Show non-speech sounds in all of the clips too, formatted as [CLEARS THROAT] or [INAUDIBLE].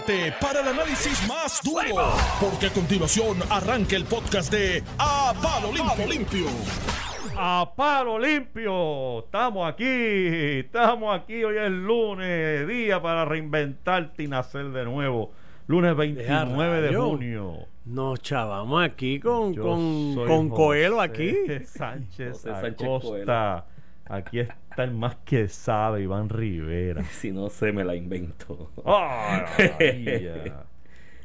prepárate para el análisis más duro, porque a continuación arranca el podcast de A Palo Limpio. Limpio. A palo limpio, estamos aquí, estamos aquí, hoy es lunes, día para reinventarte y nacer de nuevo. Lunes 29 de junio. Nos chavamos aquí con, Yo con, con Coelho aquí. Sánchez José Sánchez Acosta. Aquí está el más que sabe, Iván Rivera. [LAUGHS] Si no se me la invento. ¡Ah, [LAUGHS] maravilla!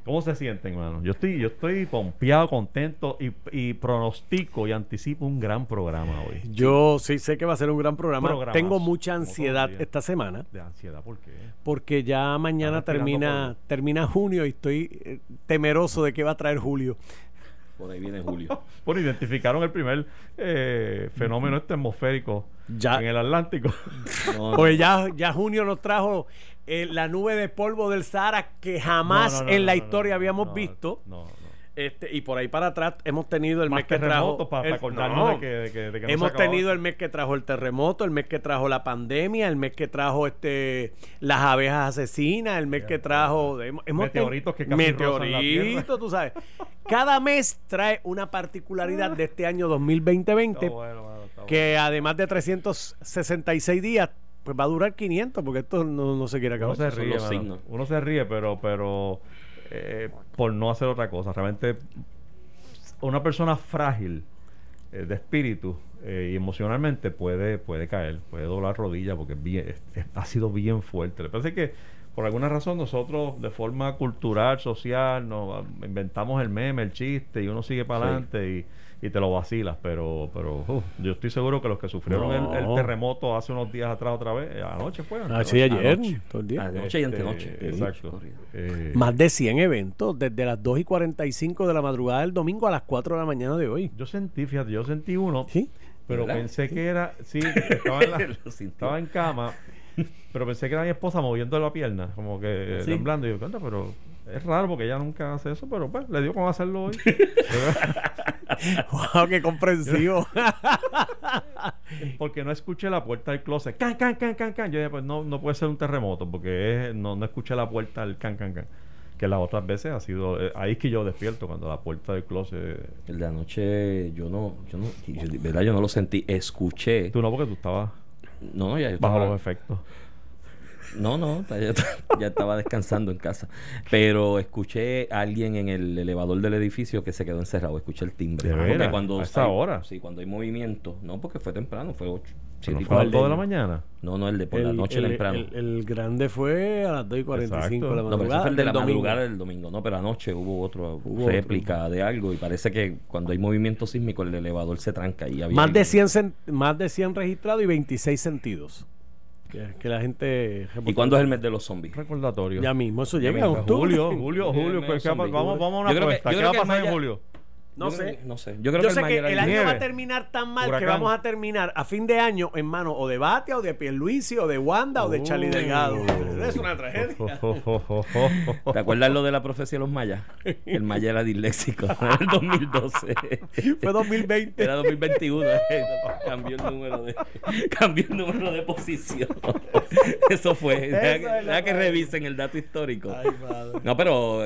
¿Cómo se sienten, hermano? Yo estoy, yo estoy pompeado, contento y, y pronostico y anticipo un gran programa hoy. Yo sí sé que va a ser un gran programa. Tengo mucha ansiedad esta semana De ansiedad, ¿por qué? porque ya mañana termina termina junio y estoy eh, temeroso de qué va a traer julio. Por ahí viene Julio. [LAUGHS] Bueno, identificaron el primer eh, fenómeno este atmosférico Ya. en el Atlántico. [LAUGHS] No, no. Pues ya, ya junio nos trajo eh, la nube de polvo del Sahara que jamás No, no, no, en la historia no, habíamos no, visto. No, no. Este, y por ahí para atrás hemos tenido el Más mes que trajo. para el- acordarnos no. de que, de que- de que no se hemos tenido el mes que trajo el terremoto, el mes que trajo la pandemia, el mes que trajo este las abejas asesinas, el mes que trajo hemos, hemos Meteoritos que casi meteoritos, tú sabes. Cada mes trae una particularidad de este año 2020 Está bueno, está que además de 366 días pues va a durar 500 porque esto no, no se quiere Uno acabar. se son ríe, los mano. signos. Uno se ríe, pero, pero eh, por no hacer otra cosa. Realmente, una persona frágil eh, de espíritu eh, y emocionalmente puede, puede caer, puede doblar rodillas porque es bien, es- es- ha sido bien fuerte. Le parece que por alguna razón nosotros de forma cultural, social, nos inventamos el meme, el chiste y uno sigue para Sí. adelante y, y te lo vacilas. Pero, pero uf, yo estoy seguro que los que sufrieron el- terremoto hace unos días atrás otra vez, eh, anoche fue. Ah, sí, ayer, Anoche. todo el día. Anoche y Este, antenoche. Exacto. Eh, Más de 100 eventos desde las 2 y 45 de la madrugada del domingo a las 4 de la mañana de hoy. yo sentí, fíjate, yo sentí uno, ¿Sí? pero ¿Verdad? pensé que era, sí, estaba en, la- [LAUGHS] estaba en cama, pero pensé que era mi esposa moviendo la pierna, como que Sí. temblando. Y yo, "Contra, pero es raro porque ella nunca hace eso, pero pues le dio con hacerlo hoy. [LAUGHS] ¡Wow, qué comprensivo! porque no escuché la puerta del closet. Can, can, can, can, can. Yo dije, pues no, no puede ser un terremoto, porque es- no, no escuché la puerta del can, can, can. Que las otras veces ha sido, eh, ahí es que yo despierto, cuando la puerta del closet. El de anoche yo no, yo no, yo- de verdad yo no lo sentí. Escuché. Tú no, porque tú estabas No, no, ya yo bajo estaba- los efectos. No, no, ya, [LAUGHS] ya estaba descansando en casa. Pero escuché a alguien en el elevador del edificio que se quedó encerrado. Escuché el timbre. ¿De Porque veras? cuando ¿A esa hay- hora? Sí, cuando hay movimiento. No, porque fue temprano, fue 8. Pero no fue a las 2 de la mañana. No, no, el de por la noche el, temprano. el- el grande fue a las 2 y 45 de la Exacto. no, pero ese madrugada. fue el de del la domingo. madrugada del domingo. No, pero anoche hubo otro Hubo réplica de algo y parece que cuando hay movimiento sísmico el elevador se tranca y había Más de, alguien. 100, cen- más de 100 registrados y 26 sentidos. Que, que la gente... ¿Y cuándo es el mes de los zombies? Recordatorio. Ya mismo, eso llega en octubre. Julio, Julio, Julio. pues, ¿qué va- zombie. vamos, vamos a una Yo creo que- apuesta. yo ¿Qué creo va a que pasar en julio? No Yo sé. que- no sé. Yo creo Yo que sé el que el año va a terminar tan mal que vamos a terminar a fin de año en manos o de Batia o de Pierluisi o de Wanda o de Charlie. Delgado. Es una tragedia. [LAUGHS] ¿Te acuerdas lo de la profecía de los mayas? El maya era disléxico en el 2012. Fue 2020. Era 2021. [LAUGHS] cambió el número de cambió el número de posición. Eso fue. Deja, que- es revisen el dato histórico. Ay, madre. No, pero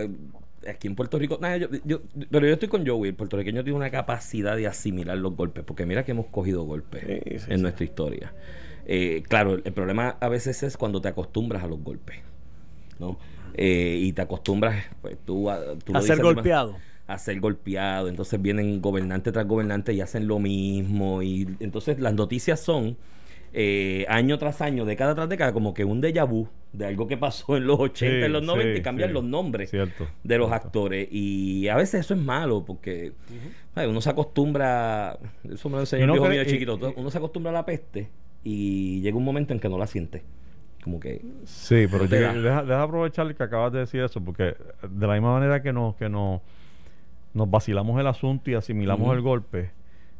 aquí en Puerto Rico, nada, yo, yo- pero yo estoy con Joey. El puertorriqueño tiene una capacidad de asimilar los golpes, porque mira que hemos cogido golpes Sí, sí, en sí. nuestra historia. Eh, claro, el, el problema a veces es cuando te acostumbras a los golpes, ¿no? Eh, y te acostumbras, pues tú, a, tú lo A ser golpeado. a ser golpeado. Entonces vienen gobernante tras gobernante y hacen lo mismo. Y entonces las noticias son eh, año tras año, década tras década, como que un déjà vu de algo que pasó en los 80, Sí, en los 90 sí, y cambian sí. los nombres Cierto. de los Cierto. actores. Y a veces eso es malo porque uno se acostumbra, eso me lo enseñó no un viejo cree- mío chiquito, y- uno se acostumbra a la peste y llega un momento en que no la siente. Como que Sí, pero No yo- deja, deja aprovechar que acabas de decir eso, porque de la misma manera que nos, que nos, nos vacilamos el asunto y asimilamos el golpe,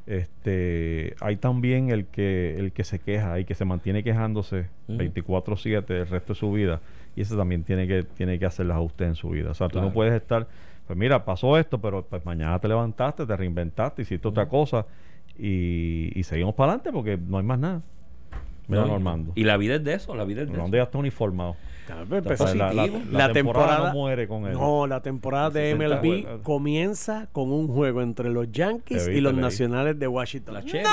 este hay también el que el que se queja y que se mantiene quejándose Ujú. 24/7 el resto de su vida y ese también tiene que tiene que hacer los ajustes en su vida o sea tú Claro. no puedes estar pues mira pasó esto pero pues mañana te levantaste te reinventaste hiciste otra cosa y, y seguimos para adelante porque no hay más nada mira ¿no? Normando Y la vida es de eso, la vida es de eso. Normando ya está uniformado Pues, sea, la, la- positivo. la La temporada, temporada- no muere con él. No, la temporada de 60 MLB juegos. comienza con un juego entre los Yankees y los. Nacionales de Washington. La Cherry. No,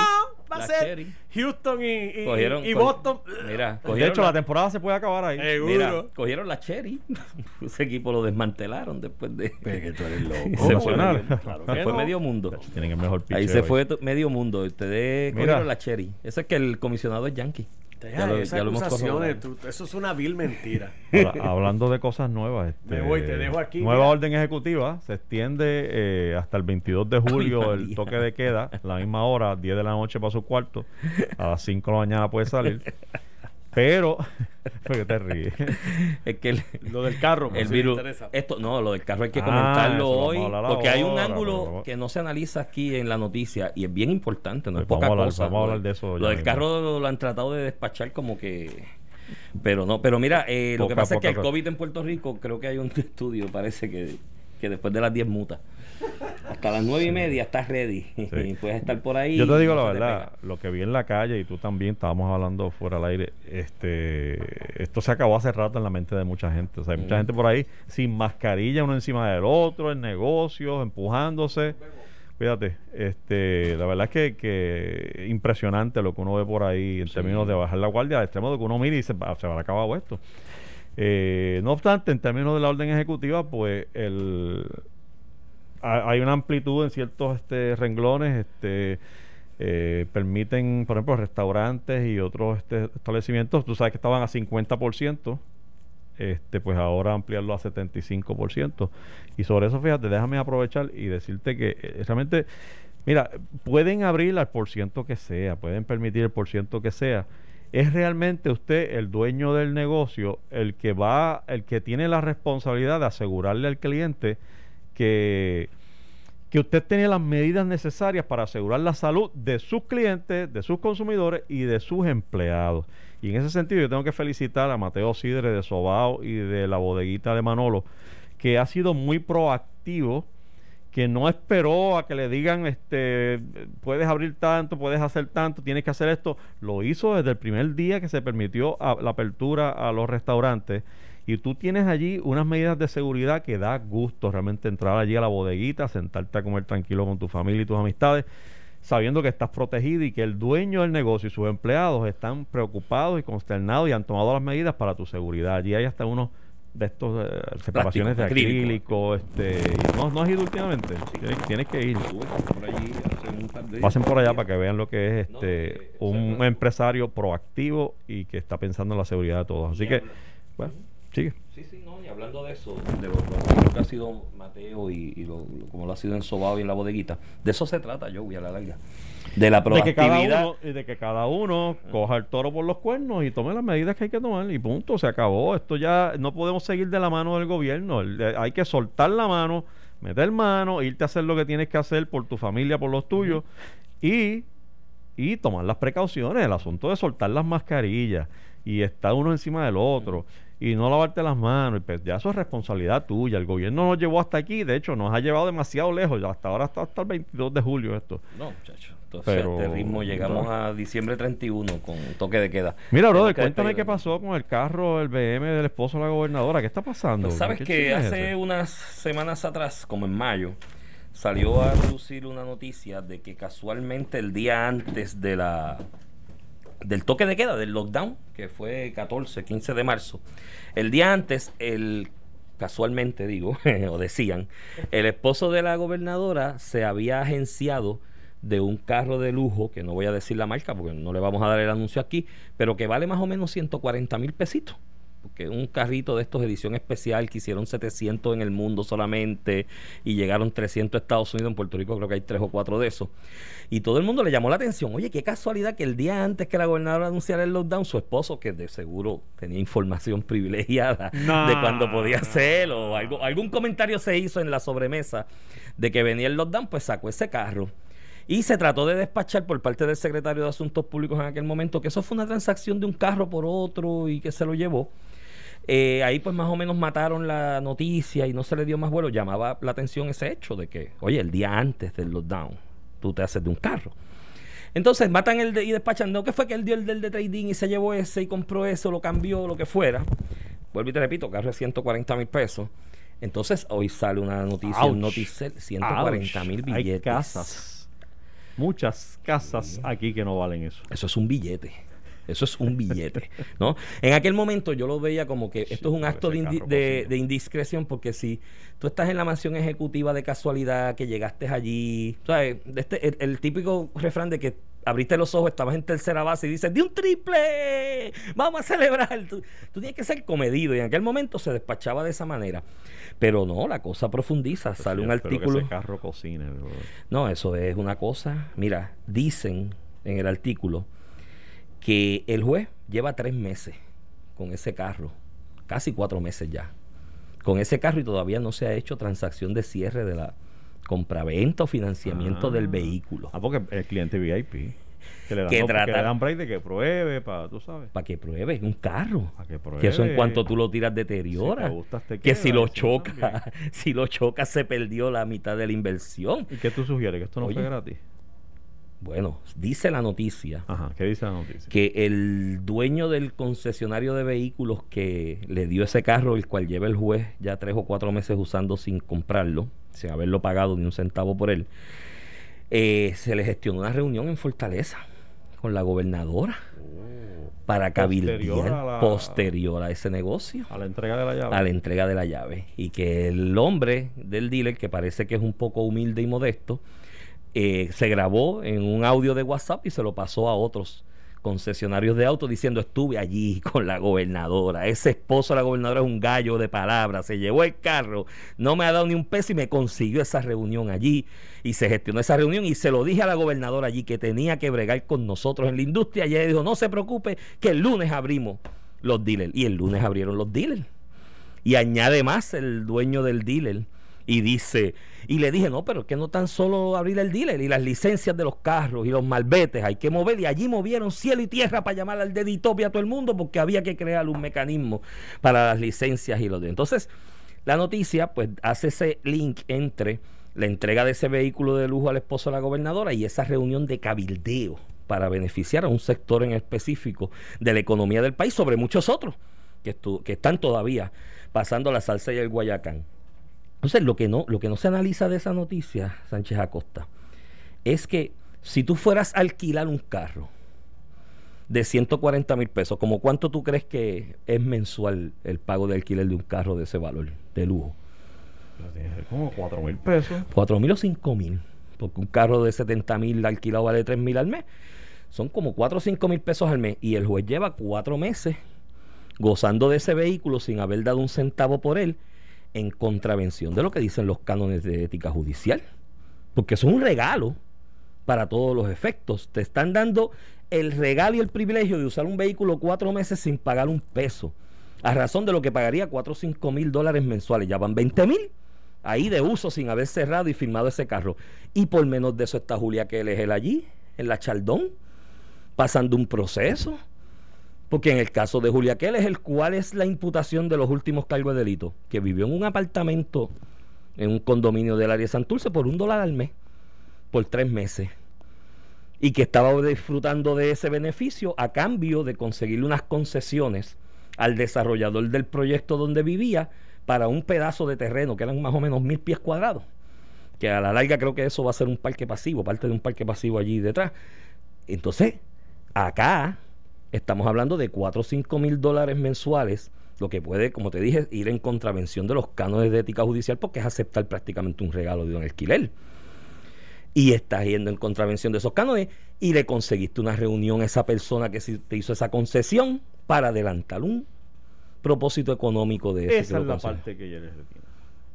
va a ser Cherry. Houston y, y- Cogieron- y co- Boston. Mira, de hecho, la temporada se puede acabar ahí. Seguro. Mira, cogieron la Cherry. [LAUGHS] Ese equipo lo desmantelaron después de. Pero que tú eres loco. [LAUGHS] Se fue medio, Claro que fue no. medio mundo. Tienen el mejor Ahí se hoy. fue medio mundo. Ustedes Mira. cogieron la Cherry. Eso es que el comisionado es Yankee. Deja Ya lo- esas ya lo hemos acusaciones, corroborado. tú- eso es una vil mentira. Ahora, hablando de cosas nuevas, este, [LAUGHS] Me voy, te dejo aquí, Nueva mira. orden ejecutiva se extiende eh, hasta el 22 de julio el toque de queda, la misma hora, 10 de la noche para su cuarto, a las 5 de la mañana puede salir. [LAUGHS] Pero, [LAUGHS] ¿por qué te ríes? [LAUGHS] Es que el, Lo del carro, el si virus. Esto, no, lo del carro hay que Ah, comentarlo hoy. Porque hay un ángulo pero- que no se analiza aquí en la noticia y es bien importante, no Pues es poca vamos a hablar- cosa. vamos a Lo hablar del- de eso Lo del mismo. carro lo han tratado de despachar como que. Pero no, pero mira, eh, lo que Poca, pasa es que poca el. COVID en Puerto Rico, creo que hay un [LAUGHS] estudio, parece que, que después de las 10 mutas. Hasta las 9 y media estás ready. [LAUGHS] Y puedes estar por ahí. Yo te digo la se verdad, lo que vi en la calle y tú también estábamos hablando fuera al aire, este, esto se acabó hace rato en la mente de mucha gente. O sea, hay mucha Mm. gente por ahí sin mascarilla uno encima del otro, en negocios, empujándose. Fíjate, este, la verdad es que, que impresionante lo que uno ve por ahí en Sí. términos de bajar la guardia, al extremo de que uno mira y dice, "Ah, se habrá acabado esto. Eh, no obstante, en términos de la orden ejecutiva, pues el, ha- hay una amplitud en ciertos este, renglones, este, eh, permiten, por ejemplo, restaurantes y otros este, establecimientos, tú sabes que estaban a 50%, este, pues ahora ampliarlo a 75%. Y sobre eso, fíjate, déjame aprovechar y decirte que eh, realmente, mira, pueden abrir al por ciento que sea, pueden permitir el por ciento que sea. Es realmente usted el dueño del negocio el que va, el que tiene la responsabilidad de asegurarle al cliente que, que usted tiene las medidas necesarias para asegurar la salud de sus clientes, de sus consumidores y de sus empleados. Y en ese sentido yo tengo que felicitar a Mateo Sidre de Sobao y de la bodeguita de Manolo, que ha sido muy proactivo, que no esperó a que le digan, este, puedes abrir tanto, puedes hacer tanto, tienes que hacer esto. Lo hizo desde el primer día que se permitió a- la apertura a los restaurantes. Y tú tienes allí unas medidas de seguridad que da gusto realmente entrar allí a la bodeguita, sentarte a comer tranquilo con tu familia y tus amistades, sabiendo que estás protegido y que el dueño del negocio y sus empleados están preocupados y consternados y han tomado las medidas para tu seguridad. Allí hay hasta unos de estos eh, separaciones de acrílico. acrílico, este, no, no has ido últimamente, tienes, tienes que ir. Por allí un. Pasen por allá para que vean lo que es No, este eh, un empresario proactivo y que está pensando en la seguridad de todos. Así que, bueno, sigue. Sí, sí, no, y hablando de eso, de lo, lo que ha sido Mateo y, y lo, lo- como lo ha sido en Sobao y en la bodeguita, de eso se trata, yo voy a la larga. De la De que, proactividad. uno, y de que cada uno coja el toro por los cuernos y tome las medidas que hay que tomar y punto, se acabó. Esto ya no podemos seguir de la mano del gobierno. El- eh, hay que soltar la mano, meter mano, irte a hacer lo que tienes que hacer por tu familia, por los tuyos y, y tomar las precauciones. El asunto de soltar las mascarillas y estar uno encima del otro y no lavarte las manos, y pues ya eso es responsabilidad tuya. El gobierno nos llevó hasta aquí, de hecho nos ha llevado demasiado lejos, ya hasta ahora está hasta el 22 de julio esto. No, muchacho. Pero- a este ritmo llegamos a diciembre 31 con toque de queda. Mira, brother, cuéntame qué pasó con el carro, el BM del esposo de la gobernadora. ¿Qué está pasando? Pues sabes ¿Qué que es hace unas semanas atrás, como en mayo, salió a reducir una noticia de que casualmente el día antes de la del toque de queda, del lockdown, que fue 14, 15 de marzo, el día antes, el casualmente digo, [LAUGHS] o decían, el esposo de la gobernadora se había agenciado de un carro de lujo, que no voy a decir la marca porque no le vamos a dar el anuncio aquí, pero que vale más o menos 140 mil pesitos. Porque un carrito de estos edición especial que hicieron 700 en el mundo solamente y llegaron 300 a Estados Unidos, en Puerto Rico creo que hay tres o cuatro de esos. Y todo el mundo le llamó la atención. Oye, qué casualidad que el día antes que la gobernadora anunciara el lockdown, su esposo, que de seguro tenía información [LAUGHS] privilegiada de cuando podía hacerlo, o algo, algún comentario se hizo en la sobremesa de que venía el lockdown, pues sacó ese carro. Y se trató de despachar por parte del secretario de Asuntos Públicos en aquel momento que eso fue una transacción de un carro por otro y que se lo llevó. Eh, ahí pues más o menos mataron la noticia y no se le dio más vuelo. Llamaba la atención ese hecho de que, oye, el día antes del lockdown, tú te haces de un carro. Entonces matan el de, y despachan. No que fue que él dio el del de trading y se llevó ese y compró eso, lo cambió, lo que fuera. vuelvo y te repito, carro de 140 mil pesos. Entonces hoy sale una noticia Ouch. en Noticel, 140 mil billetes. Hay casas. Muchas casas aquí que no valen eso. Eso es un billete. Eso es un billete, ¿no? En aquel momento yo lo veía como que esto es un acto de, indi- indiscreción porque si tú estás en la mansión ejecutiva de casualidad, que llegaste allí, ¿sabes? Este- el, el típico refrán de que abriste los ojos, estabas en tercera base y dices, ¡de un triple! ¡Vamos a celebrar! Tú, tú tienes que ser comedido y en aquel momento se despachaba de esa manera. Pero no, la cosa profundiza. Sale un Pues espero que artículo... ese carro cocine. bro. No, eso es una cosa. Mira, dicen en el artículo que el juez lleva tres meses con ese carro, casi cuatro meses ya, con ese carro y todavía no se ha hecho transacción de cierre de la compraventa o financiamiento Ah. del vehículo. Ah, porque el cliente VIP. Que le dan, Que trata- le dan break de que pruebe, para, tú sabes. Para que pruebe un carro. Para que pruebe. Que eso en cuanto tú lo tiras deteriora. Si te gustas, te que si queda, lo si choca, [LAUGHS] si lo choca se perdió la mitad de la inversión. ¿Y qué tú sugieres? ¿Que esto no Oye. fue gratis? Bueno, dice la noticia Ajá, ¿qué dice la noticia? que el dueño del concesionario de vehículos que le dio ese carro, el cual lleva el juez ya tres o cuatro meses usando sin comprarlo, sin haberlo pagado ni un centavo por él, eh, se le gestionó una reunión en Fortaleza con la gobernadora para cabildear Posterior a la- posterior a ese negocio A la entrega de la llave. a la entrega de la llave y que el hombre del dealer que parece que es un poco humilde y modesto eh, se grabó en un audio de WhatsApp y se lo pasó a otros concesionarios de autos diciendo estuve allí [LAUGHS] con la gobernadora. Ese esposo de la gobernadora es un gallo de palabras. Se llevó el carro no me ha dado ni un peso y me consiguió esa reunión allí y se gestionó esa reunión y se lo dije a la gobernadora allí que tenía que bregar con nosotros en la industria. Y ella dijo no se preocupe que el lunes abrimos los dealers y el lunes abrieron los dealers. Y añade más el dueño del dealer y dice, y le dije, no, pero es que no tan solo abrir el dealer y las licencias de los carros y los malbetes, hay que mover, y allí movieron cielo y tierra para llamar al deditopia a todo el mundo porque había que crear un mecanismo para las licencias y los de. Entonces, la noticia pues hace ese link entre la entrega de ese vehículo de lujo al esposo de la gobernadora y esa reunión de cabildeo para beneficiar a un sector en específico de la economía del país sobre muchos otros que, que están todavía pasando la salsa y el guayacán. Entonces, lo que no, lo que no se analiza de esa noticia, Sánchez Acosta, es que si tú fueras a alquilar un carro de 140 mil pesos, ¿como cuánto tú crees que es mensual el pago de alquiler de un carro de ese valor, de lujo? Como 4 mil pesos. ¿4 mil o 5 mil? Porque un carro de 70 mil alquilado vale 3 mil al mes. Son como 4 o 5 mil pesos al mes. Y el juez lleva 4 meses gozando de ese vehículo sin haber dado un centavo por él en contravención de lo que dicen los cánones de ética judicial. Porque es un regalo para todos los efectos. Te están dando el regalo y el privilegio de usar un vehículo cuatro meses sin pagar un peso. A razón de lo que pagaría 4 o 5 mil dólares mensuales. Ya van 20 mil ahí de uso sin haber cerrado y firmado ese carro. Y por menos de eso está Julia que él es él allí, en la Chaldón, pasando un proceso. Porque en el caso de Julia es el cual es la imputación de los últimos cargos de delito, que vivió en un apartamento en un condominio del área de Santurce por un dólar al mes, por tres meses, y que estaba disfrutando de ese beneficio a cambio de conseguirle unas concesiones al desarrollador del proyecto donde vivía para un pedazo de terreno que eran más o menos mil pies cuadrados, que a la larga creo que eso va a ser un parque pasivo, parte de un parque pasivo allí detrás. Entonces, acá estamos hablando de 4 o 5 mil dólares mensuales, lo que puede, como te dije, ir en contravención de los cánones de ética judicial porque es aceptar prácticamente un regalo de un alquiler. Y estás yendo en contravención de esos cánones y le conseguiste una reunión a esa persona que te hizo esa concesión para adelantar un propósito económico de ese Esa es la parte que hiere retina.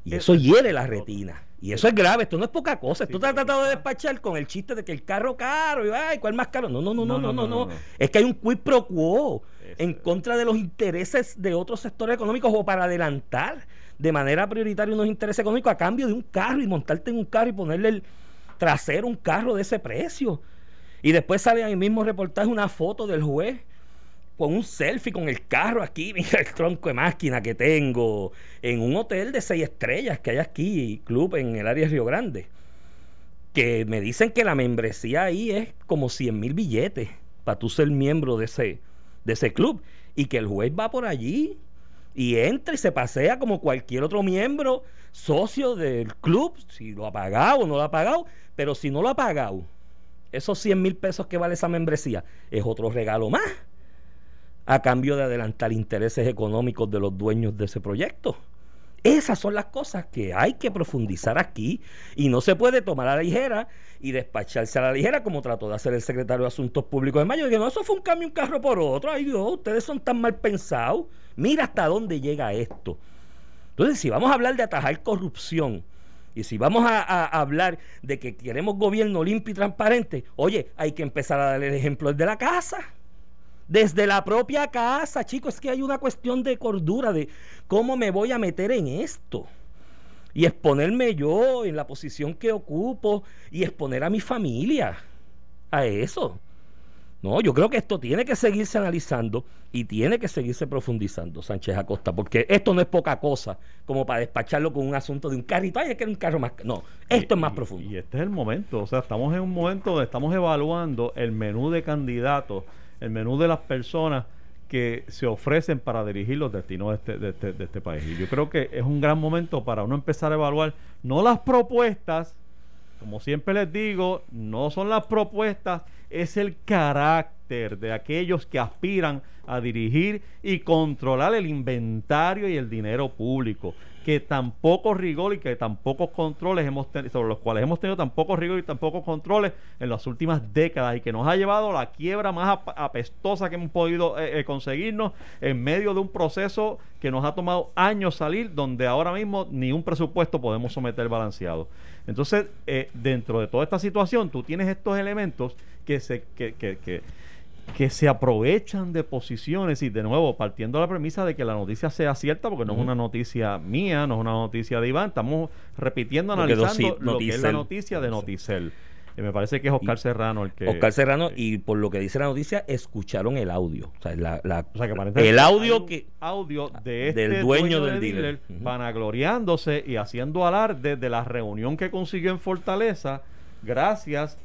Y eso es hiere la retina. Y eso es grave. Esto no es poca cosa. Esto Sí, porque tratado de está- despachar con el chiste de que el carro caro y ay, ¿cuál más caro? No, no, no, no, no, no, no. no. Es que hay un quid pro quo Eso en contra de los intereses de otros sectores económicos o para adelantar de manera prioritaria unos intereses económicos a cambio de un carro y montarte en un carro y ponerle el trasero un carro de ese precio. Y después sale el mismo reportaje una foto del juez con un selfie con el carro aquí, [LAUGHS] mira el tronco de máquina que tengo, en un hotel de seis estrellas que hay aquí, club en el área de Río Grande. Que me dicen que la membresía ahí es como 100 mil billetes para tú ser miembro de ese, de ese club. Y que el juez va por allí y entra y se pasea como cualquier otro miembro, socio del club, si lo ha pagado o no lo ha pagado, pero si no lo ha pagado, esos 100 mil pesos que vale esa membresía es otro regalo más a cambio de adelantar intereses económicos de los dueños de ese proyecto. Esas son las cosas que hay que profundizar aquí y no se puede tomar a la ligera y despacharse a la ligera como trató de hacer el secretario de Asuntos Públicos de Mayo. Que no, eso fue un cambio un carro por otro. Ay Dios, ustedes son tan mal pensados. Mira hasta dónde llega esto. Entonces, si vamos a hablar de atajar corrupción y si vamos a, hablar de que queremos gobierno limpio y transparente, oye, hay que empezar a darle el ejemplo de la casa desde la propia casa, chicos, es que hay una cuestión de cordura de cómo me voy a meter en esto. Y exponerme yo en la posición que ocupo y exponer a mi familia a eso. No, yo creo que esto tiene que seguirse analizando y tiene que seguirse profundizando, Sánchez Acosta, porque esto no es poca cosa como para despacharlo con un asunto de un carrito. Ay, es que era un carro más. No, esto es más profundo. Y este es el momento, o sea, estamos en un momento donde estamos evaluando el menú de candidatos el menú de las personas que se ofrecen para dirigir los destinos de este, de este, de este país. Y yo creo que es un gran momento para uno empezar a evaluar no las propuestas, como siempre les digo, no son las propuestas, es el carácter de aquellos que aspiran a dirigir y controlar el inventario y el dinero público que tan poco rigor y que tan pocos controles hemos sobre los cuales hemos tenido tan poco rigor y tan pocos controles en las últimas décadas y que nos ha llevado a la quiebra más apestosa que hemos podido eh, eh, conseguirnos en medio de un proceso que nos ha tomado años salir, donde ahora mismo ni un presupuesto podemos someter balanceado. Entonces, eh, dentro de toda esta situación, tú tienes estos elementos que se que, que, que que se aprovechan de posiciones y de nuevo partiendo de la premisa de que la noticia sea cierta porque no es una noticia mía, no es una noticia de Iván, estamos repitiendo, analizando lo que es la noticia de Noticel. Y me parece que es Oscar Serrano el que... Oscar Serrano, y por lo que dice la noticia, escucharon el audio. O sea, el audio que... Audio de este del dueño, del dealer, vanagloriándose y haciendo alarde de la reunión que consiguió en Fortaleza gracias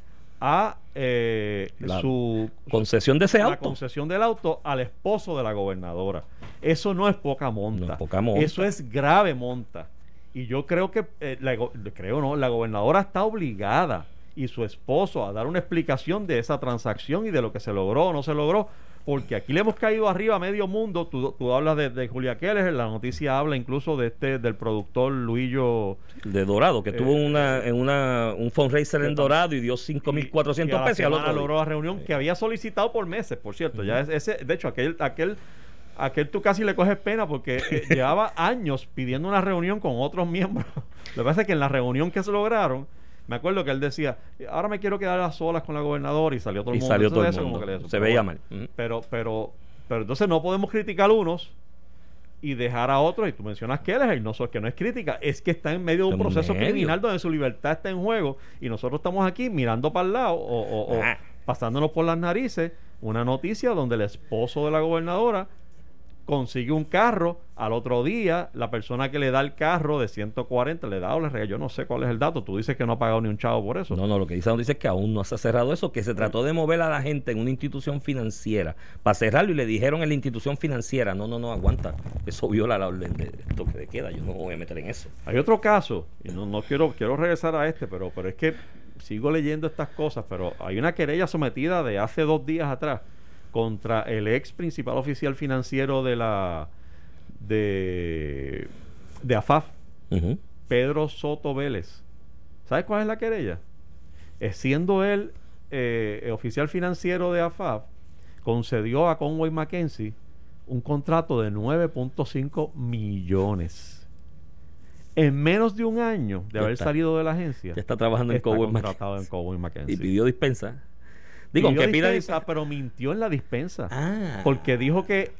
a eh, su concesión de ese auto. La concesión del auto al esposo de la gobernadora. Eso no es poca monta. Eso es grave monta. Y yo creo que, eh, la, creo no, la gobernadora está obligada y su esposo a dar una explicación de esa transacción y de lo que se logró o no se logró porque aquí le hemos caído arriba a medio mundo. Tú, hablas de, Julia Keller, la noticia habla incluso de este del productor Luillo. De Dorado, que tuvo eh, una, en una, un fundraiser en Dorado y dio 5.400 pesos. Y a la logró la reunión que había solicitado por meses, por cierto. ya ese, De hecho, aquel, aquel, aquel tú casi le coges pena porque eh, [LAUGHS] llevaba años pidiendo una reunión con otros miembros. [LAUGHS] Lo que pasa es que en la reunión que se lograron me acuerdo que él decía, ahora me quiero quedar a solas con la gobernadora y salió todo el mundo. Salió todo el mundo. Se veía mal. Pero, pero, pero entonces no podemos criticar a unos y dejar a otros, y tú mencionas que él es el no, que no es crítica, es que está en medio de un proceso criminal donde su libertad está en juego y nosotros estamos aquí mirando para el lado o, o ah. pasándonos por las narices una noticia donde el esposo de la gobernadora consigue un carro, al otro día la persona que le da el carro de 140 le da o le regala, yo no sé cuál es el dato, tú dices que no ha pagado ni un chavo por eso. No, no, lo que dice, dice es que aún no se ha cerrado eso, que se trató de mover a la gente en una institución financiera para cerrarlo y le dijeron en la institución financiera, no, no, no, aguanta, eso viola la orden de toque de queda, yo no me voy a meter en eso. Hay otro caso, y no, no quiero, quiero regresar a este, pero, pero es que sigo leyendo estas cosas, pero hay una querella sometida de hace dos días atrás contra el ex principal oficial financiero de la de, de AFAF, Pedro Soto Vélez. ¿Sabes cuál es la querella? Es siendo él eh, oficial financiero de AFAF, concedió a Conway Mackenzie un contrato de 9.5 millones. En menos de un año de haber salido de la agencia, está trabajando en Conway Mackenzie. Y pidió dispensa. Digo, que pida dispensa, pero mintió en la dispensa. Ah. Porque dijo que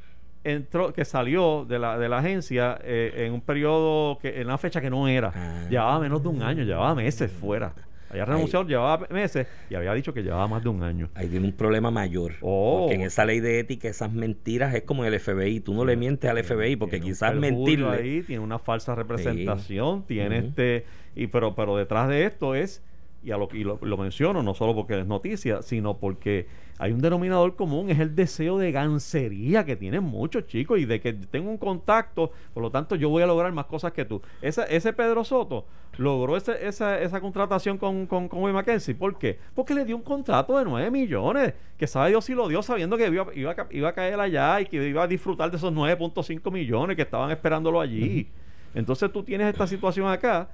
entró, que salió de la, de la agencia eh, en un periodo, que en una fecha que no era. Ah. Llevaba menos de un año, llevaba meses fuera. Había renunciado, llevaba meses y había dicho que llevaba más de un año. Ahí tiene un problema mayor. Oh. Porque en esa ley de ética, esas mentiras es como el FBI. Tú no le mientes al FBI porque quizás mentirle. ahí tiene una falsa representación, tiene este. y pero, pero detrás de esto es y, a lo, y lo, lo menciono no solo porque es noticia, sino porque hay un denominador común, es el deseo de gancería que tienen muchos chicos y de que tengo un contacto, por lo tanto yo voy a lograr más cosas que tú. Esa, ese Pedro Soto logró ese- esa, esa contratación con, con, con Will Mackenzie. ¿Por qué? Porque le dio un contrato de 9 millones, que sabe Dios si lo dio sabiendo que iba, iba, a ca- iba a caer allá y que iba a disfrutar de esos 9.5 millones que estaban esperándolo allí. Entonces tú tienes esta situación acá,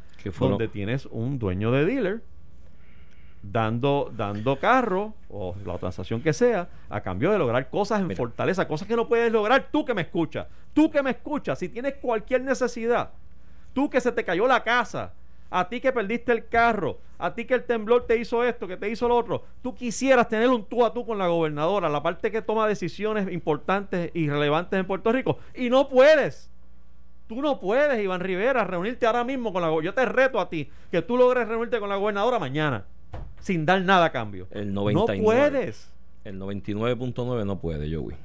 donde tienes un dueño de dealer dando, dando carro o la transacción que sea a cambio de lograr cosas en Mira. fortaleza, cosas que no puedes lograr tú que me escuchas, tú que me escuchas, si tienes cualquier necesidad, tú que se te cayó la casa, a ti que perdiste el carro, a ti que el temblor te hizo esto, que te hizo lo otro, tú quisieras tener un tú a tú con la gobernadora, la parte que toma decisiones importantes y relevantes en Puerto Rico, y no puedes. Tú no puedes, Iván Rivera, reunirte ahora mismo con la go- Yo te reto a ti que tú logres reunirte con la gobernadora mañana, sin dar nada a cambio. El no 99. puedes. El 99.9 no puede, Joey.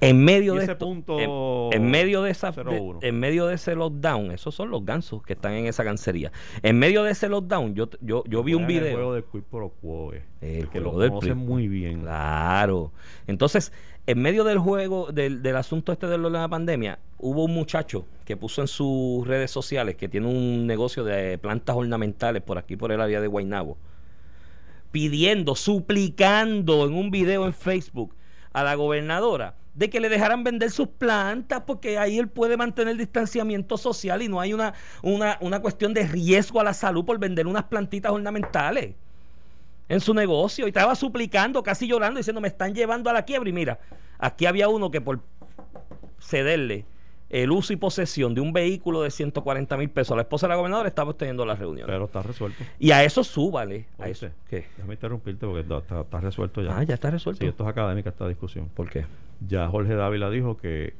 En medio de ese esto, punto en, en medio de esa de- 01. en medio de ese lockdown, esos son los gansos que están en esa cancería. En medio de ese lockdown, yo yo, yo vi un Juegan El video. juego del quid pro quo, eh, El que lo conocen muy bien. Claro. Entonces, en medio del juego, del, asunto este de la pandemia, hubo un muchacho que puso en sus redes sociales que tiene un negocio de plantas ornamentales por aquí, por el área de Guaynabo, pidiendo, suplicando en un video en Facebook a la gobernadora de que le dejaran vender sus plantas porque ahí él puede mantener distanciamiento social y no hay una, una, una cuestión de riesgo a la salud por vender unas plantitas ornamentales en su negocio y estaba suplicando, casi llorando, diciendo me están llevando a la quiebra. Y mira, aquí había uno que por cederle el uso y posesión de un vehículo de 140 mil pesos a la esposa de la gobernadora estaba obteniendo la reunión. Pero está resuelto. y a eso súbale. A Oíste, eso. ¿Qué? Déjame interrumpirte porque está resuelto ya. Ah, ya está resuelto. Sí, esto es académica esta discusión. ¿Por qué? Ya Jorge Dávila dijo que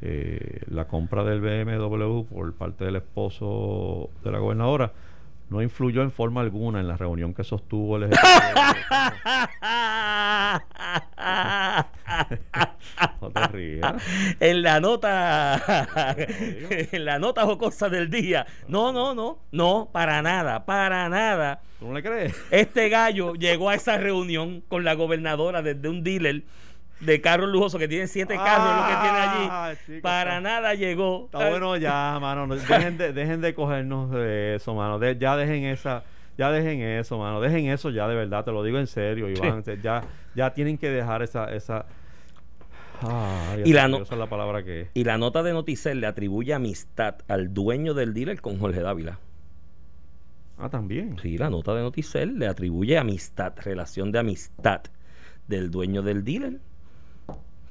eh, la compra del BMW por parte del esposo de la gobernadora no influyó en forma alguna en la reunión que sostuvo el ejecutivo. [LAUGHS] no te rías. en la nota en la nota jocosa del día. No, no, no, no, para nada, para nada. ¿Tú no le crees? Este gallo llegó a esa reunión con la gobernadora desde un dealer de carros lujosos que tiene siete carros lo que tiene Ah, allí. chico, Para nada llegó. Está bueno ya, mano. no- [LAUGHS] Dejen de, dejen de cogernos de eso, mano. De- ya dejen esa, ya dejen eso, mano. Dejen eso ya de verdad, te lo digo en serio, Iván. Ya, ya tienen que dejar esa, esa. Y la no- es la palabra que es. Y la nota de Noticel le atribuye amistad al dueño del dealer con Jorge Dávila. Ah, también. Sí, la nota de Noticel le atribuye amistad, relación de amistad del dueño del dealer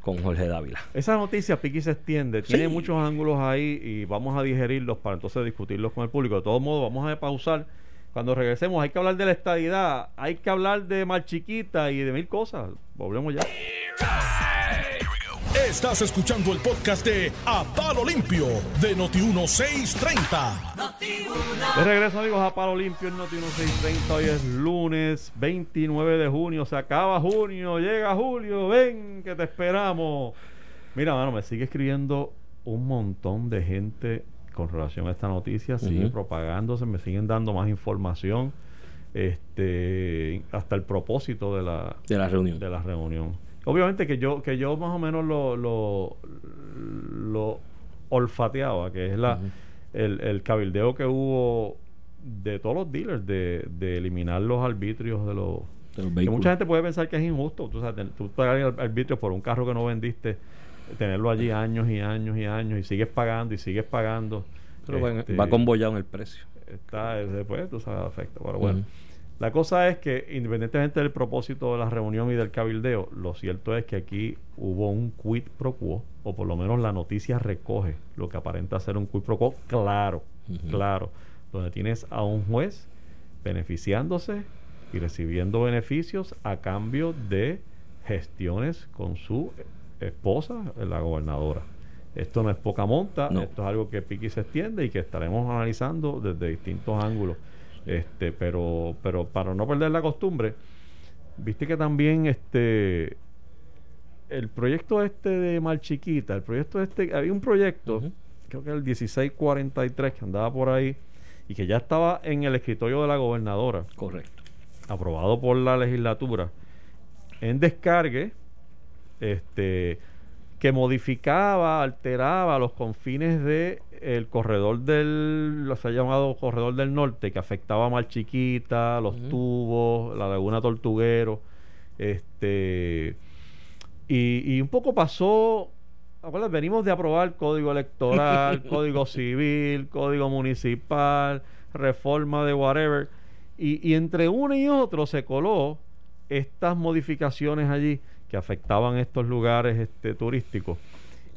con Jorge Dávila. Esa noticia, Piqui, se extiende. Tiene Sí. muchos ángulos ahí y vamos a digerirlos para entonces discutirlos con el público. De todos modos, vamos a pausar. Cuando regresemos, hay que hablar de la estadidad, hay que hablar de Marchiquita y de mil cosas. Volvemos ya. Estás escuchando el podcast de A Palo Limpio de Noti1630. De regreso amigos a Palo Limpio en Noti 1630. Hoy es lunes 29 de junio. Se acaba junio, llega julio. Ven que te esperamos. Mira, mano, me sigue escribiendo un montón de gente con relación a esta noticia. Sigue propagándose, me siguen dando más información. Este, hasta el propósito de la, De la reunión. de la reunión. Obviamente que yo, que yo más o menos lo, lo, lo olfateaba, que es la, el, el cabildeo que hubo de todos los dealers de, de eliminar los arbitrios de los... De los Que mucha gente puede pensar que es injusto, tú, sabes, tú pagar el arbitrio por un carro que no vendiste, tenerlo allí años y años y años y sigues pagando y sigues pagando. Pero va, Este, va conbollado en el precio. está después tú sabes afecta pero bueno. La cosa es que independientemente del propósito de la reunión y del cabildeo lo cierto es que aquí hubo un quid pro quo o por lo menos la noticia recoge lo que aparenta ser un quid pro quo claro claro donde tienes a un juez beneficiándose y recibiendo beneficios a cambio de gestiones con su esposa la gobernadora esto no es poca monta, No. esto es algo que Piqui se extiende y que estaremos analizando desde distintos ángulos. Este, pero, pero para no perder la costumbre, viste que también este el proyecto este de Malchiquita, el proyecto este, había un proyecto, creo que el 1643 que andaba por ahí, y que ya estaba en el escritorio de la gobernadora, Correcto. aprobado por la legislatura, en descargue, este, que modificaba, alteraba los confines de el corredor del, lo se ha llamado corredor del norte, que afectaba a Mar Chiquita, los tubos, la laguna Tortuguero, este, y, y un poco pasó, ¿acuerdas? Venimos de aprobar código electoral, [LAUGHS] código civil, código municipal, reforma de whatever, y, y entre uno y otro se coló estas modificaciones allí que afectaban estos lugares este, turísticos.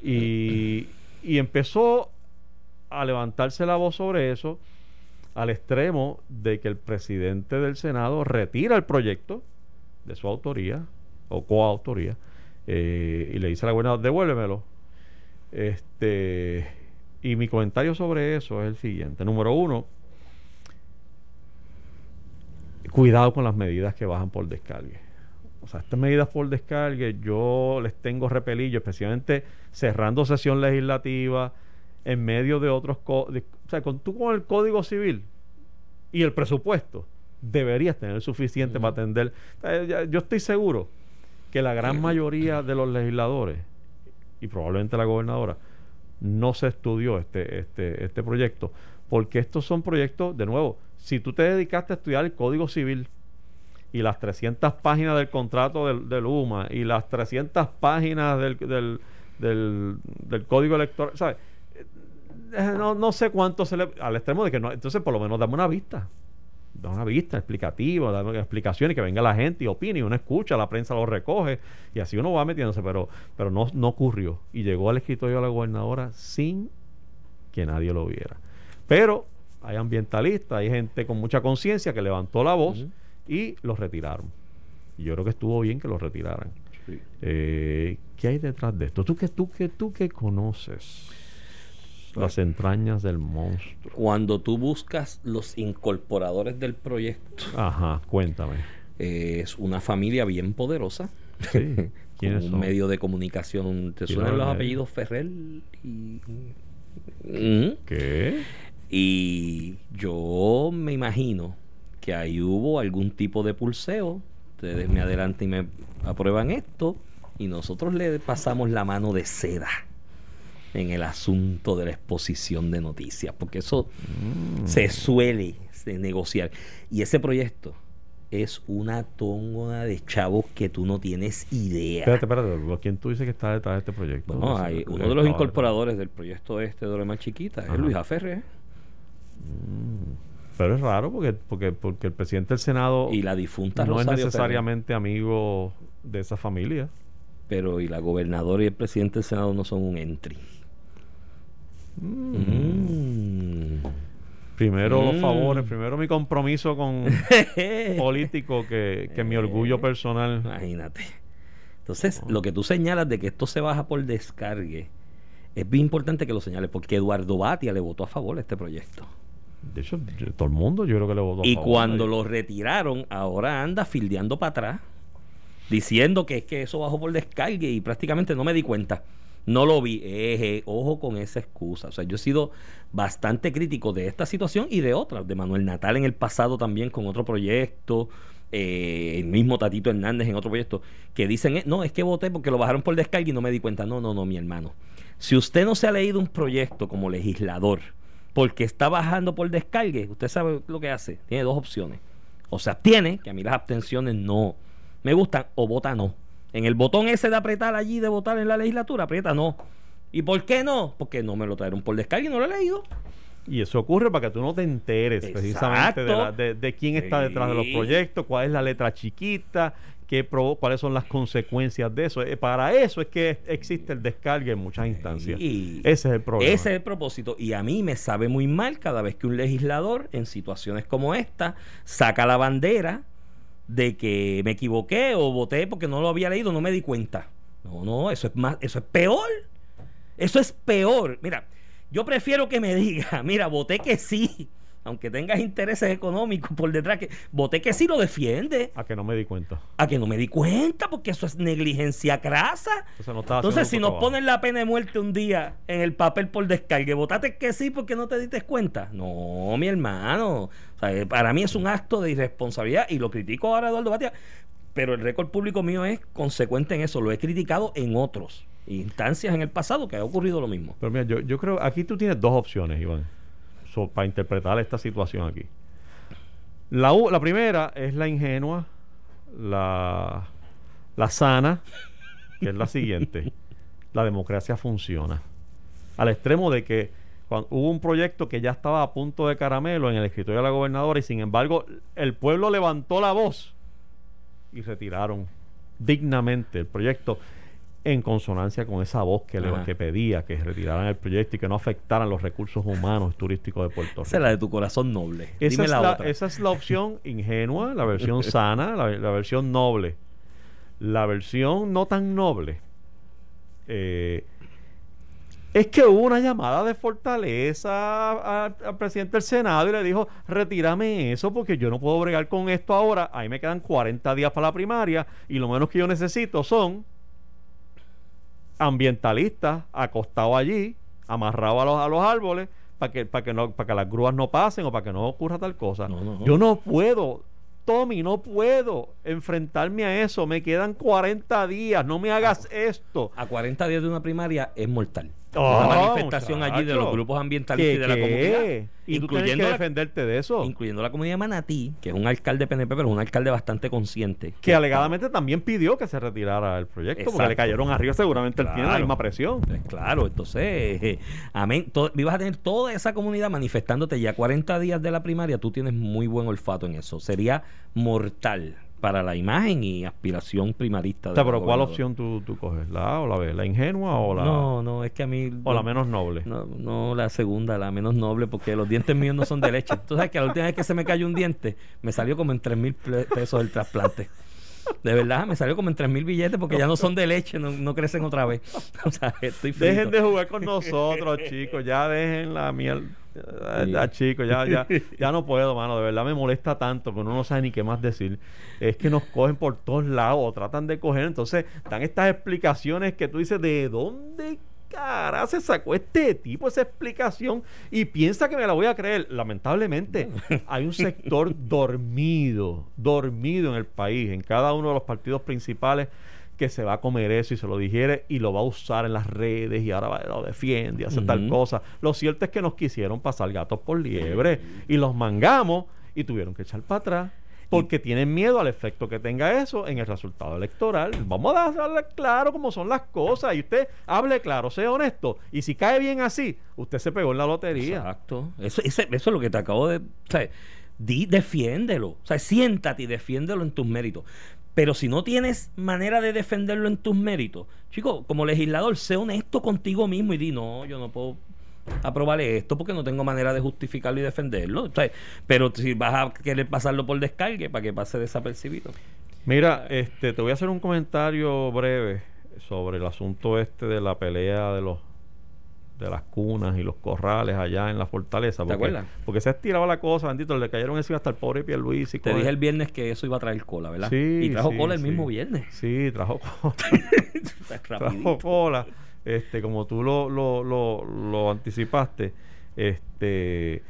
Y, y empezó a levantarse la voz sobre eso al extremo de que el presidente del Senado retira el proyecto de su autoría o coautoría eh, y le dice a la gobernadora, devuélvemelo. Este, y mi comentario sobre eso es el siguiente. Número uno, cuidado con las medidas que bajan por descargue. O sea, estas medidas por descargue yo les tengo repelillo, especialmente cerrando sesión legislativa en medio de otros... co- de- o sea, con, tú con el Código Civil y el presupuesto deberías tener suficiente para atender. O sea, ya- Yo estoy seguro que la gran [CLEARS THROAT] mayoría de los legisladores y probablemente la gobernadora no se estudió este, este, este proyecto porque estos son proyectos, de nuevo, si tú te dedicaste a estudiar el Código Civil y las 300 páginas del contrato del, del UMA y las 300 páginas del, del, del, Código Electoral, ¿sabes? Eh, No, no sé cuánto se le... Al extremo de que no... Entonces, por lo menos dame una vista. Dame una vista explicativa, dame y que venga la gente y opine y uno escucha, la prensa lo recoge y así uno va metiéndose, pero, pero no, no ocurrió. Y llegó al escritorio de la gobernadora sin que nadie lo viera. Pero hay ambientalistas, hay gente con mucha conciencia que levantó la voz. Y los retiraron. Yo creo que estuvo bien que los retiraran. Sí. Eh, ¿Qué hay detrás de esto? ¿Tú que, tú que, tú que conoces las entrañas del monstruo? Cuando tú buscas los incorporadores del proyecto, Ajá, cuéntame. eh, es una familia bien poderosa. Sí. con [LAUGHS] ¿Quiénes un son? medio de comunicación. ¿Te suenan los medio. apellidos Ferrer? Y. ¿Qué? y yo me imagino que ahí hubo algún tipo de pulseo. Ustedes me adelantan y me aprueban esto. Y nosotros le pasamos la mano de seda en el asunto de la exposición de noticias. Porque eso Mm. se suele negociar. Y ese proyecto es una tonga de chavos que tú no tienes idea. Espérate, espérate. ¿Quién tú dices que está detrás de este proyecto? Bueno, No sé, hay ¿quién uno de los incorporadores del proyecto este de más chiquita es. Luis Aferre. detrás? Pero es raro porque, porque, porque el presidente del Senado Y la difunta no es necesariamente amigo de esa familia. Pero y la gobernadora y el presidente del Senado no son un entry. Mm. Primero los Mm. favores, primero mi compromiso con [LAUGHS] político que, que mi orgullo personal. Imagínate. Entonces, lo que tú señalas de que esto se baja por descargue, es bien importante que lo señales, porque Eduardo Batia le votó a favor a este proyecto. De hecho, todo el mundo yo creo que le votó a Y favor. cuando lo retiraron, ahora anda fildeando para atrás, diciendo que es que eso bajó por descargue y prácticamente no me di cuenta. No lo vi. Eje, ojo con esa excusa. O sea, yo he sido bastante crítico de esta situación y de otras. De Manuel Natal en el pasado también con otro proyecto. eh, el mismo Tatito Hernández en otro proyecto. Que dicen, eh, no, es que voté porque lo bajaron por descargue y no me di cuenta. No, no, no, mi hermano. Si usted no se ha leído un proyecto como legislador porque está bajando por descargue, usted sabe lo que hace. Tiene dos opciones. O se abstiene, que a mí las abstenciones no me gustan, o vota no. En el botón ese de apretar allí, de votar en la legislatura, aprieta no. ¿Y por qué no? Porque no me lo trajeron por descarga y no lo he leído. Y eso ocurre para que tú no te enteres precisamente de, la- Exacto. de- de quién está detrás de los proyectos, cuál es la letra chiquita, qué provo- cuáles son las consecuencias de eso. Eh, para eso es que existe el descargue en muchas instancias. Y Ese es el problema. Ese es el propósito. Y a mí me sabe muy mal cada vez que un legislador, en situaciones como esta, saca la bandera de que me equivoqué o voté porque no lo había leído, no me di cuenta. No, no, eso es más, eso es peor. Eso es peor. Mira, yo prefiero que me [LAUGHS] diga, mira, voté que sí, aunque tengas intereses económicos por detrás, que voté que sí lo defiende. A que no me di cuenta. A que no me di cuenta, porque eso es negligencia crasa. Entonces, no si nos trabajo. ponen la pena de muerte un día en el papel por descargue, votaste que sí porque no te diste cuenta. No, mi hermano. O sea, eh, para mí es un acto de irresponsabilidad y lo critico ahora a Eduardo Batia, pero el récord público mío es consecuente en eso. Lo he criticado en otros instancias en el pasado que ha ocurrido lo mismo. Pero mira, yo, yo creo, aquí tú tienes dos opciones, Iván, so- para interpretar esta situación aquí. La, u- la primera es la ingenua, la, la sana, que es la siguiente. [LAUGHS] la democracia funciona. Al extremo de que cuando hubo un proyecto que ya estaba a punto de caramelo en el escritorio de la gobernadora y sin embargo el pueblo levantó la voz y retiraron dignamente el proyecto en consonancia con esa voz que, le, que pedía que retiraran el proyecto y que no afectaran los recursos humanos turísticos de Puerto Rico. Esa es la de tu corazón noble. Esa Dime es, la, la, otra. esa es la opción [LAUGHS] ingenua, la versión sana, la, la versión noble. La versión no tan noble eh, es que hubo una llamada de fortaleza al presidente del Senado y le dijo, retírame eso porque yo no puedo bregar con esto ahora. Ahí me quedan 40 días para la primaria y lo menos que yo necesito son ambientalistas acostados allí, amarrados a los, a los árboles, para que, para que, no, para que las grúas no pasen o para que no ocurra tal cosa. No, no, no. Yo no puedo, Tommy, no puedo enfrentarme a eso. Me quedan 40 días, no me hagas esto. A 40 días de una primaria es mortal. Oh, una manifestación allí de los grupos ambientalistas y ¿Qué, de la comunidad. Y tú incluyendo que defenderte de eso. incluyendo la comunidad de Manatí, que es un alcalde PNP, pero es un alcalde bastante consciente. que alegadamente también pidió que se retirara el proyecto porque Exacto. le cayeron arriba seguramente él tiene la misma presión. Pues claro, entonces, eh, amén. To- ibas a tener toda esa comunidad manifestándote ya 40 días de la primaria. Tú tienes muy buen olfato en eso. Sería mortal para la imagen y aspiración primarista. O de sea, pero ¿cuál opción tú, tú coges? ¿La A o la B? ¿La ingenua o la, No, no, es que a mí. o la menos noble? No, no, la segunda, la menos noble, porque los dientes míos no son de leche. Tú sabes que la última vez que se me cayó un diente, me salió como en 3 mil pesos el trasplante. De verdad, me salió como en 3 mil billetes porque ya no son de leche, no, no crecen otra vez. [LAUGHS] O sea, estoy frito. Dejen de jugar con nosotros, chicos. Ya dejen la mierda. Ya, chicos, ya, ya, ya no puedo, mano. De verdad me molesta tanto que uno no sabe ni qué más decir. Es que nos cogen por todos lados o tratan de coger. Entonces, dan estas explicaciones que tú dices, ¿de dónde cara se sacó este tipo esa explicación? Y piensa que me la voy a creer. Lamentablemente, [LAUGHS] hay un sector dormido, dormido en el país, en cada uno de los partidos principales que se va a comer eso y se lo digiere y lo va a usar en las redes y ahora va- lo defiende y hace tal cosa. Lo cierto es que nos quisieron pasar gatos por liebre y los mangamos y tuvieron que echar para atrás porque tienen miedo al efecto que tenga eso en el resultado electoral. Vamos a darle claro cómo son las cosas y usted hable claro, sea honesto y si cae bien así, usted se pegó en la lotería. Exacto. Eso, ese- eso es lo que te acabo de. O sea, di, defiéndelo. O sea, siéntate y defiéndelo en tus méritos. Pero si no tienes manera de defenderlo en tus méritos, chico, como legislador, sé honesto contigo mismo y di, no, yo no puedo aprobarle esto porque no tengo manera de justificarlo y defenderlo. O sea, pero si vas a querer pasarlo por descargue para que pase desapercibido. Mira, este, te voy a hacer un comentario breve sobre el asunto este de la pelea de los de las cunas y los corrales allá en la fortaleza. ¿Te acuerdas? porque se ha estirado la cosa, bendito, le cayeron encima hasta el pobre Pierluisi. Te con dije el- viernes que eso iba a traer cola, ¿verdad? Sí, y trajo sí, cola el sí. mismo viernes. Sí, trajo cola. [LAUGHS] trajo cola. Este, como tú lo, lo, lo, lo anticipaste, este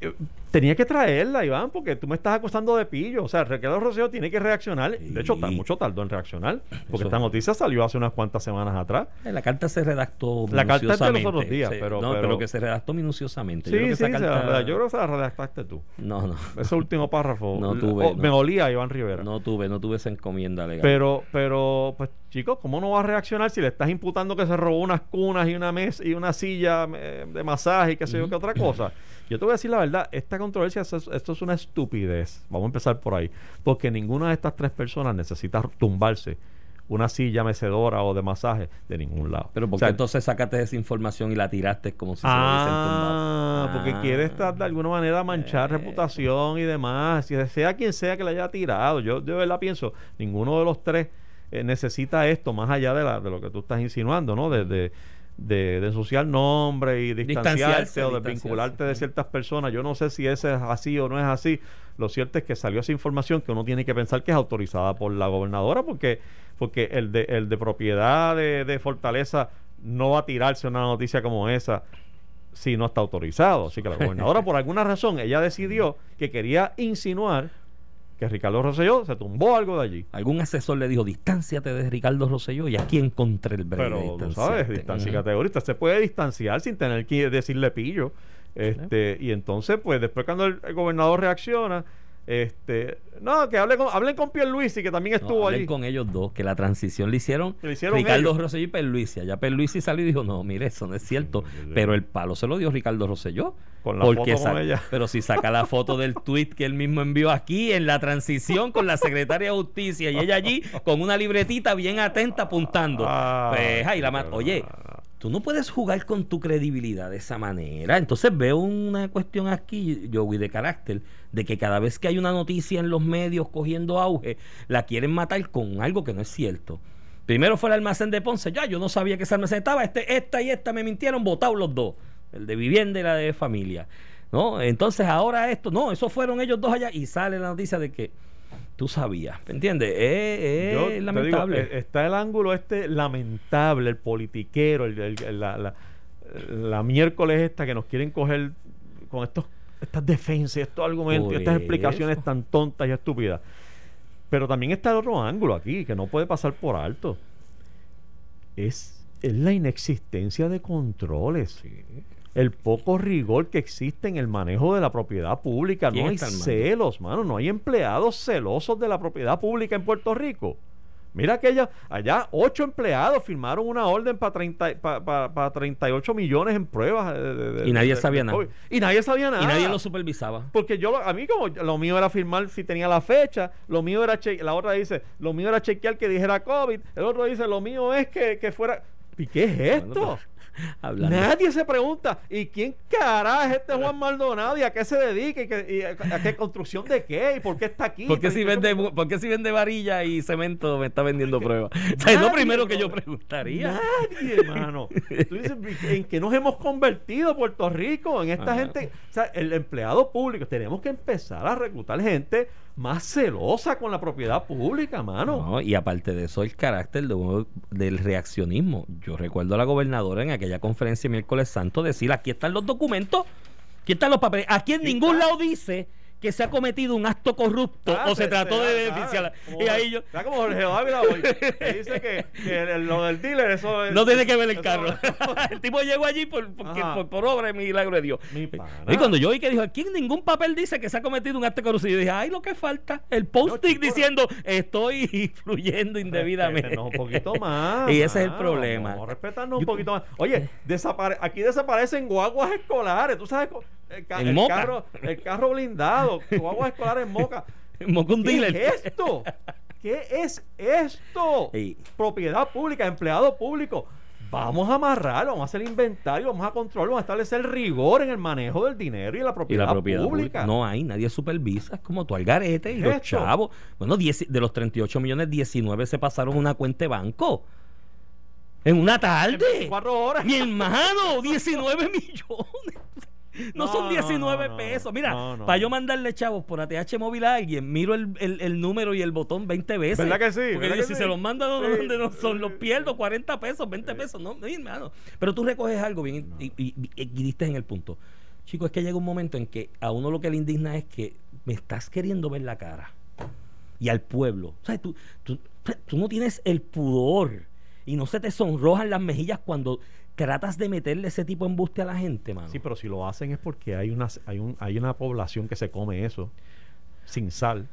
eh, tenía que traerla, Iván, porque tú me estás acusando de pillo. O sea, Ricardo Rosselló tiene que reaccionar. De hecho, ta- Sí. mucho tardó en reaccionar, porque Eso. esta noticia salió hace unas cuantas semanas atrás. Eh, La carta se redactó La carta es de los otros días, Sí, pero- no, pero- que se redactó minuciosamente. Sí, yo creo que sí, esa carta- yo creo que se la redactaste tú. No, no. Ese último párrafo. No tuve, oh, no. Me olía a Iván Rivera. No tuve, no tuve esa encomienda legal. Pero, pero, pues, chicos, ¿cómo no va a reaccionar si le estás imputando que se robó unas cunas y una mesa y una silla eh, de masaje y qué sé yo qué otra cosa? Yo te voy a decir la verdad, esta controversia, esto es, esto es una estupidez. Vamos a empezar por ahí. Porque ninguna de estas tres personas necesita tumbarse una silla mecedora o de masaje de ningún lado. Pero O porque sea, entonces sacaste esa información y la tiraste como si se lo hubiesen Ah, porque Ah. quiere estar de alguna manera manchar Eh. reputación y demás. Si sea quien sea que le haya tirado, yo de verdad pienso, ninguno de los tres eh, necesita esto más allá de, la, de lo que tú estás insinuando, ¿no? De, de, de, de ensuciar nombre y distanciarse, Distanciarse, o de distanciarse. vincularte de ciertas personas. Yo no sé si ese es así o no es así. Lo cierto es que salió esa información que uno tiene que pensar que es autorizada por la gobernadora porque, porque el, de, el de propiedad de, de Fortaleza no va a tirarse una noticia como esa si no está autorizado. Así que la gobernadora, por [LAUGHS] alguna razón, ella decidió que quería insinuar que Ricardo Rosselló se tumbó algo de allí. Algún asesor le dijo, distánciate de Ricardo Rosselló y aquí encontré el breve de Pero, tú distanciarte". sabes, distancia categorista. Se puede distanciar sin tener que decirle pillo. Este, Y entonces, pues, después cuando el, el gobernador reacciona, este, no, que hable con, hablen con Pierluisi, que también No, estuvo hablen allí. con ellos dos, que la transición le hicieron, Le hicieron Ricardo ellos. Rosselló y Perluisi. Ya Perluisi salió y dijo, no, mire, eso no es cierto. Pero el palo se lo dio Ricardo Rosselló. Con la foto con ella. Pero si saca la foto del [LAUGHS] tweet que él mismo envió aquí en la transición con la secretaria de justicia y ella allí con una libretita bien atenta apuntando. Ah, pues, ay, la oye. Tú no puedes jugar con tu credibilidad de esa manera. Entonces veo una cuestión aquí, Joey, de carácter, de que cada vez que hay una noticia en los medios cogiendo auge, la quieren matar con algo que no es cierto. Primero fue el almacén de Ponce. Ya, yo no sabía que ese almacén estaba. Este, esta y esta me mintieron, votados los dos. El de vivienda y la de familia. ¿No? Entonces ahora esto, no, esos fueron ellos dos allá y sale la noticia de que tú sabías. ¿Me entiendes? Es, digo, lamentable. eh, está el ángulo este lamentable, el politiquero, el- el- el- la, la- la miércoles esta que nos quieren coger con estos estas defensas, estos argumentos, Por estas explicaciones tan tontas y estúpidas. Pero también está el otro ángulo aquí, que no puede pasar por alto. Es, es la inexistencia de controles. El poco rigor que existe en el manejo de la propiedad pública. ¿Quién No hay celos, mano. No hay empleados celosos de la propiedad pública en Puerto Rico. Mira que allá, allá ocho empleados firmaron una orden para 30, pa- pa- pa 38 millones en pruebas. de- Y nadie de- sabía nada. Y nadie sabía nada. y nadie lo supervisaba. Porque yo, a mí como lo mío era firmar si tenía la fecha, lo mío era, che- la otra dice, lo mío era chequear que dijera COVID, el otro dice, lo mío es que, que fuera... ¿Y qué es esto? [LAUGHS] Hablando. Nadie se pregunta, ¿y quién carajo es este Juan Maldonado y a qué se dedica y, qué- y a, a qué construcción de qué y por qué está aquí? ¿Por qué, si vende, ¿Por qué si vende varilla y cemento me está vendiendo pruebas? [LAUGHS] O sea, es lo primero que yo preguntaría. Nadie, hermano. Tú dices, ¿en qué nos hemos convertido Puerto Rico? En esta Ajá. gente, o sea, el empleado público, tenemos que empezar a reclutar gente más celosa con la propiedad pública, mano. No, y aparte de eso, el carácter de del reaccionismo. Yo recuerdo a la gobernadora en aquella conferencia miércoles santo decir, aquí están los documentos, aquí están los papeles. Aquí en ningún lado dice que se ha cometido un acto corrupto Ah, o se, trató de beneficiar. Y ahí yo... Está como Jorge Dávila [LAUGHS] hoy, que dice que, lo del dealer, eso es- No tiene que ver el carro. [LAUGHS] el tipo llegó allí por, porque- Ajá. por, por obra de milagro de Dios. Mi. Y cuando yo vi que dijo, aquí en ningún papel dice que se ha cometido un acto de corrupción, yo dije, ay, lo que falta, el post-it diciendo, estoy [LAUGHS] fluyendo indebidamente. Un poquito más. Y ese es el problema. Respetarnos un poquito más. Oye, desapare- aquí desaparecen guaguas escolares. Tú sabes, el, ca- En el Moca. carro, el carro blindado, guaguas escolares en Moca. [LAUGHS] Moca un ¿Qué dealer. es esto? ¿Qué es esto? Propiedad pública, empleado público. Vamos a amarrarlo, vamos a hacer inventario, vamos a controlar, vamos a establecer rigor en el manejo del dinero y la Y propiedad, la propiedad pública. pública. No hay, nadie supervisa, es como tú al garete y ¿Qué los esto? chavos. Bueno, 10 de los 38 millones, 19 se pasaron una cuenta de banco. En una En tarde. 24 horas. Mi hermano, 19 millones. No, No, son no, 19 no, no. pesos. Mira, para yo mandarle chavos por ATH móvil a alguien, miro el, el- el número y el botón 20 veces. ¿Verdad que sí? Porque ¿Verdad digo, que si sí? se los Sí. donde no son, los pierdo 40 pesos, 20 pesos. No, no, hermano. Pero tú recoges algo bien y, y- y- y diste en el punto. Chicos, es que llega un momento en que a uno lo que le indigna es que me estás queriendo ver la cara. Y al pueblo. O sea, tú, tú, tú no tienes el pudor y no se te sonrojan las mejillas cuando tratas de meterle ese tipo de embuste a la gente, mano. Sí, pero si lo hacen es porque hay una, hay un, hay una población que se come eso sin sal.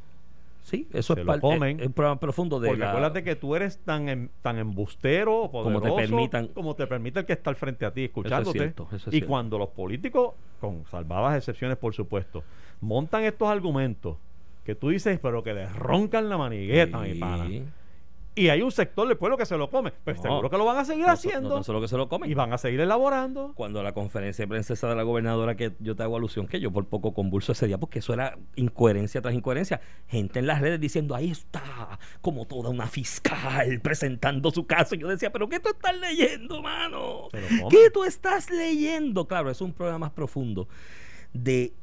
Sí, eso Se es lo parte comen. es pro- profundo de Porque la- acuérdate que tú eres tan em- tan embustero, Como te permitan. como te permite el que está al frente a ti escuchándote. cierto, eso es y cierto. cuando los políticos, con salvadas excepciones por supuesto, montan estos argumentos que tú dices, pero que le roncan la manigueta, mi pana. Y hay un sector del pueblo que se lo come. Pues No. seguro que lo van a seguir No, haciendo No, solo que se lo comen. y van a seguir elaborando. Cuando la conferencia de prensa esa de la gobernadora que yo te hago alusión, que yo por poco convulso ese día, porque eso era incoherencia tras incoherencia. Gente en las redes diciendo, ahí está, como toda una fiscal presentando su caso. Y yo decía, pero ¿qué tú estás leyendo, mano? ¿Qué tú estás leyendo? Claro, es un programa más profundo de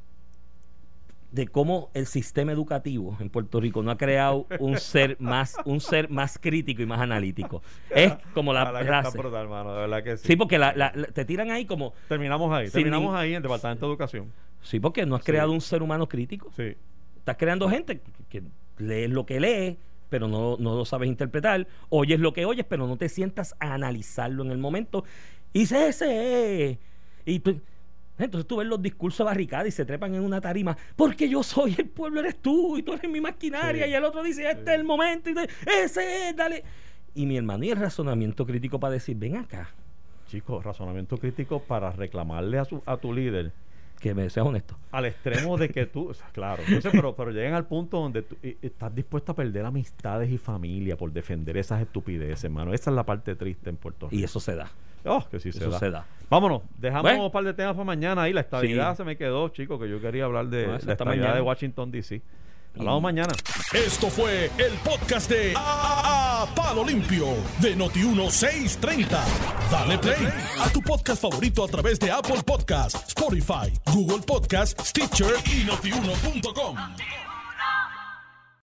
de cómo el sistema educativo en Puerto Rico no ha creado un ser más un ser más crítico y más analítico. Es como la está raza. brutal, de verdad que sí. Sí, porque la- la- la- te tiran ahí como Terminamos ahí, terminamos ahí en el Departamento de Educación. Sí, porque no has Sí. creado un ser humano crítico. Sí. Estás creando gente que, que lee lo que lee, pero no, no lo sabes interpretar. Oyes lo que oyes, pero no te sientas a analizarlo en el momento. Y se ese. Y tú- entonces tú ves los discursos barricadas y se trepan en una tarima. Porque yo soy el pueblo, eres tú, y tú eres mi maquinaria. Sí. Y el otro dice, este es el momento. Y tú, ese es, dale. Y mi hermano, y el razonamiento crítico para decir, ven acá, Chicos, razonamiento crítico para reclamarle a, su, a tu líder que me seas honesto. al extremo de que tú, o sea, claro, pero, pero llegan al punto donde tú y estás dispuesto a perder amistades y familia por defender esas estupideces, hermano. Esa es la parte triste en Puerto Rico. Y eso se da. Oh, que sí se Eso da. se da. Vámonos, dejamos Bueno. un par de temas para mañana ahí. La estabilidad Sí. se me quedó, chicos, que yo quería hablar de No, la estabilidad mañana. de Washington, D.C. Hablamos mañana. Esto fue el podcast de A, A- Palo Limpio de Noti1630. Dale play a tu podcast favorito a través de Apple Podcasts, Spotify, Google Podcasts, Stitcher y notiuno.com.